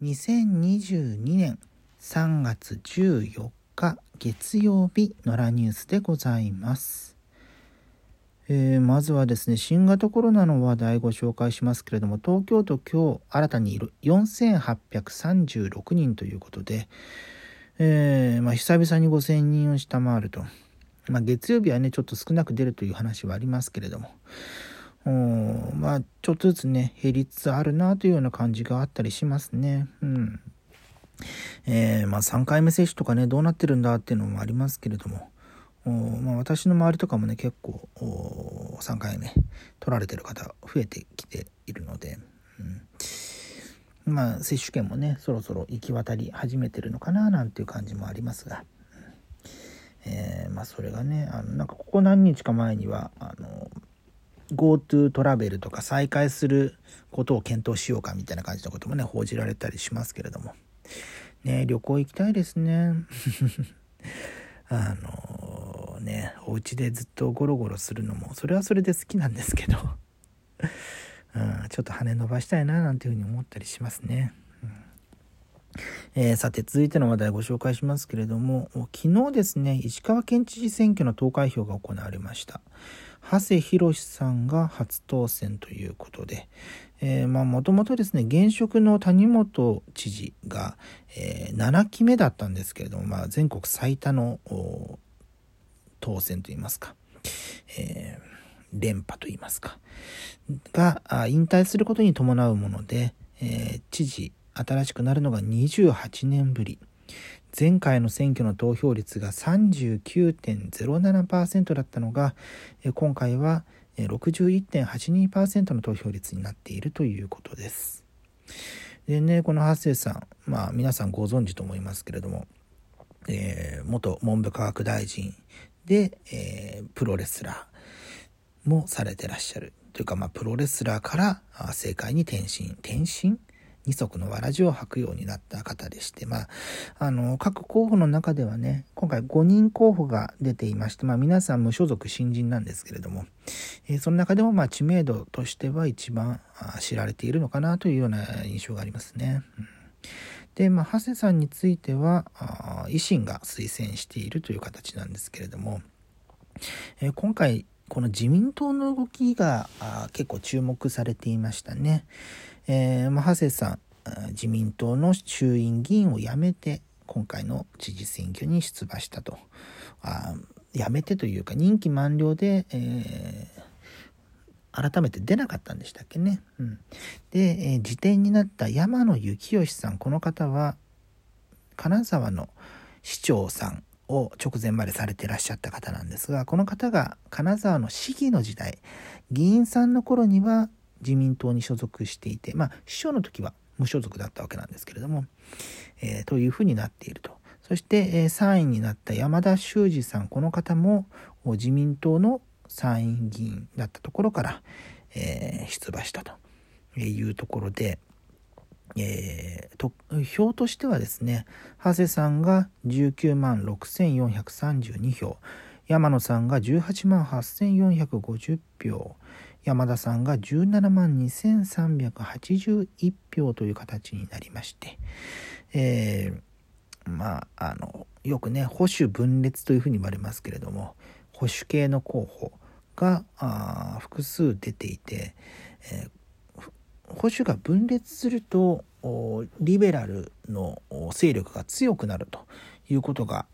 2022年3月14日月曜日のラニュースでございます。えー、まずはですね、新型コロナの話題ご紹介しますけれども、東京都今日新たにいる4836人ということで、えー、まあ、久々に5000人を下回ると。まあ、月曜日はね、ちょっと少なく出るという話はありますけれども、うん。まあ、ちょっとずつね、減りつつあるなというような感じがあったりしますね。うん。えー、まあ、3回目接種とかね、どうなってるんだっていうのもありますけれども、まあ、私の周りとかもね、結構、3回目取られてる方増えてきているので、うん、まあ、接種券もね、そろそろ行き渡り始めてるのかななんていう感じもありますが、えー、まあ、それがね、あのなんかここ何日か前には、あの、GoTo トラベルとか再開することを検討しようかみたいな感じのこともね、報じられたりしますけれども。ね、旅行行きたいですね。あのね、お家でずっとゴロゴロするのも、それはそれで好きなんですけど、うん、ちょっと羽伸ばしたいななんていうふうに思ったりしますね。えー、さて続いての話題をご紹介しますけれども昨日ですね石川県知事選挙の投開票が行われました。長谷博さんが初当選ということで、え、まあもともとですね現職の谷本知事が、えー、7期目だったんですけれども、まあ、全国最多の当選といいますか、えー、連覇といいますかが引退することに伴うもので、えー、知事新しくなるのが28年ぶり。前回の選挙の投票率が39.07%だったのが今回は61.82%の投票率になっているということです。でねこの八世さんまあ皆さんご存知と思いますけれども、えー、元文部科学大臣で、えー、プロレスラーもされてらっしゃる。というかまあプロレスラーから政界に転身。転身二足のわらじを履くようになった方でして、まあ、あの、各候補の中ではね、今回5人候補が出ていまして、まあ皆さん無所属新人なんですけれども、えー、その中でもまあ知名度としては一番知られているのかなというような印象がありますね。うん、で、まあ、長谷さんについては、維新が推薦しているという形なんですけれども、えー、今回、この自民党の動きが結構注目されていましたね。えー、まあ、長谷さん、自民党の衆院議員を辞めて、今回の知事選挙に出馬したと。あ辞めてというか、任期満了で、えー、改めて出なかったんでしたっけね。うん、で、えー、辞典になった山野幸義さん、この方は、金沢の市長さんを直前までされてらっしゃった方なんですが、この方が金沢の市議の時代、議員さんの頃には自民党に所属していて、まあ、市長の時は無所属だったわけなんですけれども、えー、というふうになっていると。そして、えー、3位になった山田修二さん、この方も自民党の参院議員だったところから、えー、出馬したというところで、えー、と票としてはですね長谷さんが19万6432票山野さんが18万8450票。山田さんが17万2381票という形になりまして、えー、まあ、あの、よくね、保守分裂というふうに言われますけれども、保守系の候補があ複数出ていて、えー、保守が分裂すると、リベラルの勢力が強くなるということが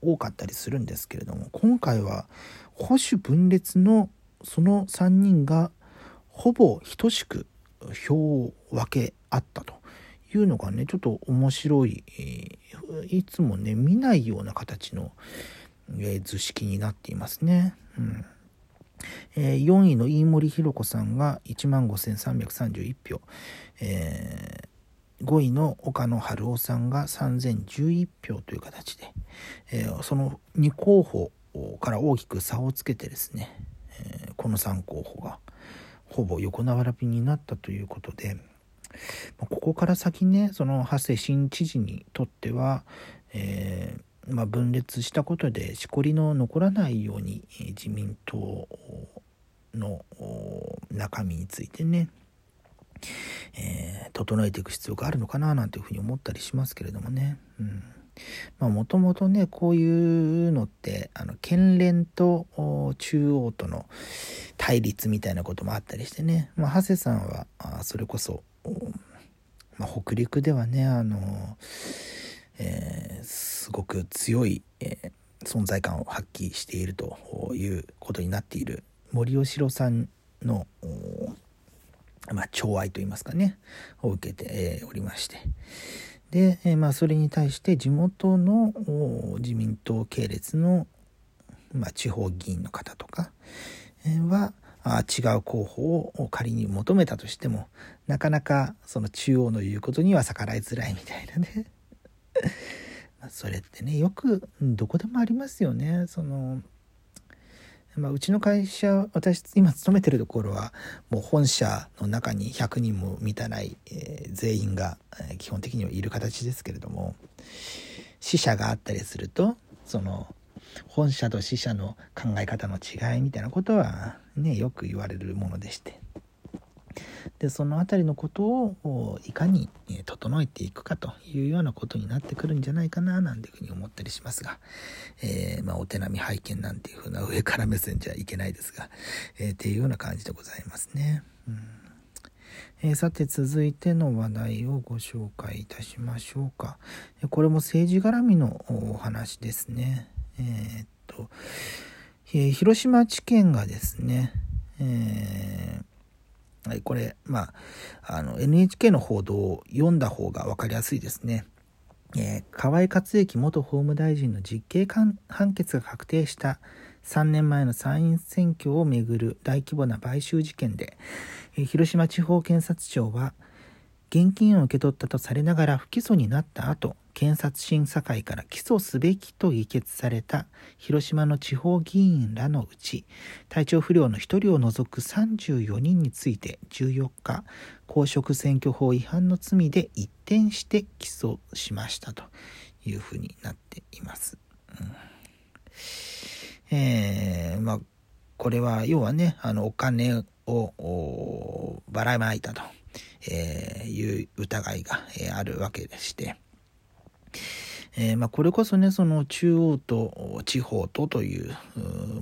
多かったりするんですけれども今回は保守分裂のその3人がほぼ等しく票を分け合ったというのがねちょっと面白い、いつもね見ないような形の、え、図式になっていますね。うんえー、4位の飯森弘子さんが1万5331票、えー、5位の岡野春夫さんが3011票という形で、えー、その2候補から大きく差をつけてですね、えこの3候補がほぼ横並びになったということで、ここから先ねその長谷新知事にとっては、えー、まあ、分裂したことでしこりの残らないように自民党の中身についてね、えー、整えていく必要があるのかななんていうふうに思ったりしますけれどもね。うんまあもともとねこういうのってあの県連と中央との対立みたいなこともあったりしてね、まあ、長谷さんはあそれこそ、まあ、北陸ではねあの、えー、すごく強い、えー、存在感を発揮しているということになっている森喜朗さんのまあ、寵愛といいますかねを受けてえおりまして。で、えまあ、それに対して地元の自民党系列の、まあ、地方議員の方とかはあ違う候補を仮に求めたとしてもなかなかその中央の言うことには逆らいづらいみたいなね。それってねよくどこでもありますよね。そのまあ、うちの会社私今勤めてるところはもう本社の中に100人も満たない、えー、全員が、えー、基本的にはいる形ですけれども死者があったりするとその本社と死者の考え方の違いみたいなことはねよく言われるものでして。でその辺りのことをいかに整えていくかというようなことになってくるんじゃないかななんていうふうに思ったりしますが、えー、まあ、お手並み拝見なんていうふうな上から目線じゃいけないですが、えー、っていうような感じでございますね。うんえー、さて続いての話題をご紹介いたしましょうか。これも政治絡みのお話ですね。えー、っと、えー、広島地検がですね、えーはい、これ、まあ、あの、NHK の報道を読んだ方が分かりやすいですね。えー、河井克行元法務大臣の実刑判決が確定した3年前の参院選挙をめぐる大規模な買収事件で、えー、広島地方検察庁は現金を受け取ったとされながら不起訴になった後検察審査会から起訴すべきと議決された広島の地方議員らのうち体調不良の1人を除く34人について14日公職選挙法違反の罪で一転して起訴しましたというふうになっています。うん、えー、まあこれは要はねあのお金をばらまいたと、えいう疑いが、えあるわけでして。えー、まあ、これこそねその中央と地方とという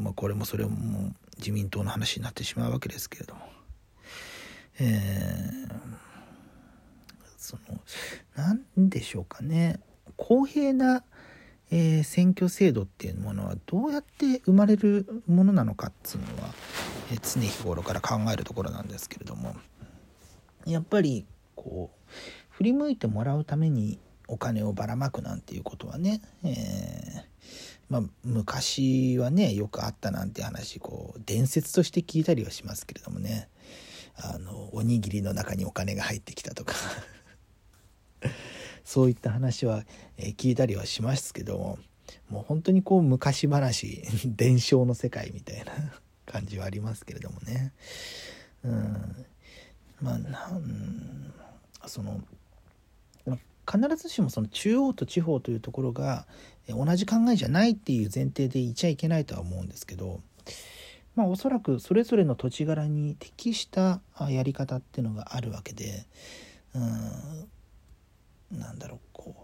まあ、これもそれも自民党の話になってしまうわけですけれども、えー、その何でしょうかね。公平な、えー、選挙制度っていうものはどうやって生まれるものなのかっつうのは、え常日頃から考えるところなんですけれども。やっぱりこう振り向いてもらうためにお金をばらまくなんていうことはね、えー、まあ、昔はねよくあったなんて話こう伝説として聞いたりはしますけれどもね。あのおにぎりの中にお金が入ってきたとか。そういった話は、え、聞いたりはしますけどももう本当にこう昔話伝承の世界みたいな 感じはありますけれどもね。うん。まあその必ずしもその中央と地方というところが同じ考えじゃないっていう前提でいちゃいけないとは思うんですけどまあおそらくそれぞれの土地柄に適したやり方っていうのがあるわけでうんなんだろうこう、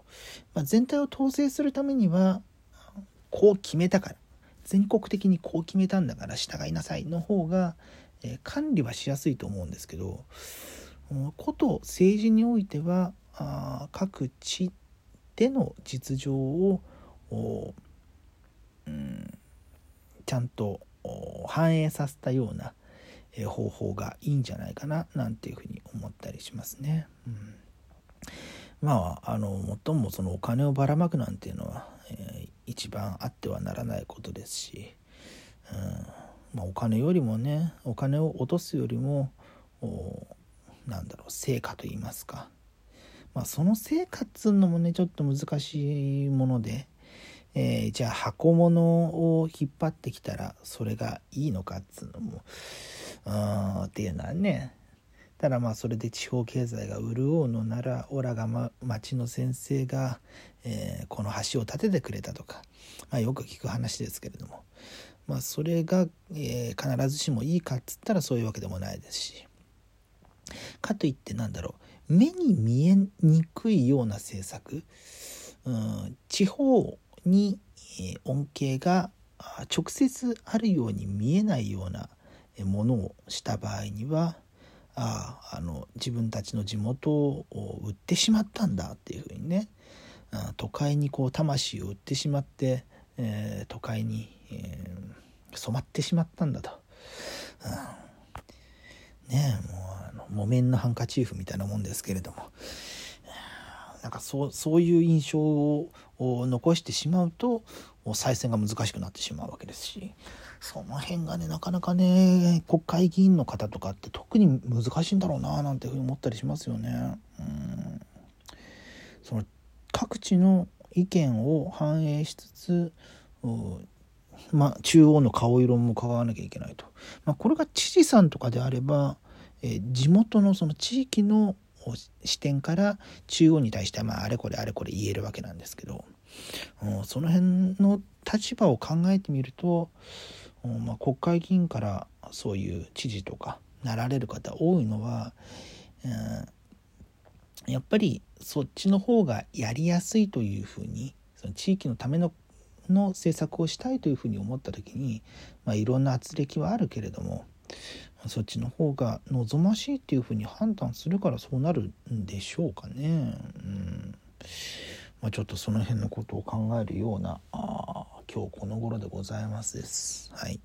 まあ、全体を統制するためにはこう決めたから全国的にこう決めたんだから従いなさいの方が、え、管理はしやすいと思うんですけどこと政治においてはあ各地での実情を、うん、ちゃんと反映させたような方法がいいんじゃないかななんていうふうに思ったりしますね。うん、まああのもっともそのお金をばらまくなんていうのは、えー、一番あってはならないことですし、うん。まあ、お金よりもねお金を落とすよりもなんだろう成果と言いますか。まあ、その成果っつうのもねちょっと難しいもので、えー、じゃあ箱物を引っ張ってきたらそれがいいのかっつうのもうんっていうのはね。ただまあそれで地方経済が潤うのならオラが、ま、町の先生が、えー、この橋を建ててくれたとか、まあ、よく聞く話ですけれども、まあ、それが、えー、必ずしもいいかっつったらそういうわけでもないですし。かといってなんだろう。目に見えにくいような政策、うん、地方に恩恵が直接あるように見えないようなものをした場合にはああの自分たちの地元を売ってしまったんだっていうふうにね都会にこう魂を売ってしまって、えー、都会に、えー、染まってしまったんだと。うん、ねえもう木綿のハンカチーフみたいなもんですけれどもなんかそうそういう印象を残してしまうと再選が難しくなってしまうわけですしその辺がねなかなかね国会議員の方とかって特に難しいんだろうななんていうふうに思ったりしますよね。うんその各地の意見を反映しつつまあ、中央の顔色も変わらなきゃいけないと、まあ、これが知事さんとかであれば、え、地元のその地域の視点から中央に対してまああれこれあれこれ言えるわけなんですけど、うん、その辺の立場を考えてみると、うんまあ、国会議員からそういう知事とかなられる方多いのは、うん、やっぱりそっちの方がやりやすいというふうにその地域のためのの政策をしたいというふうに思った時に、まあ、いろんな圧力はあるけれどもそっちの方が望ましいっていうふうに判断するからそうなるんでしょうかね。うんまあ、ちょっとその辺のことを考えるようなあ今日この頃でございますです。はい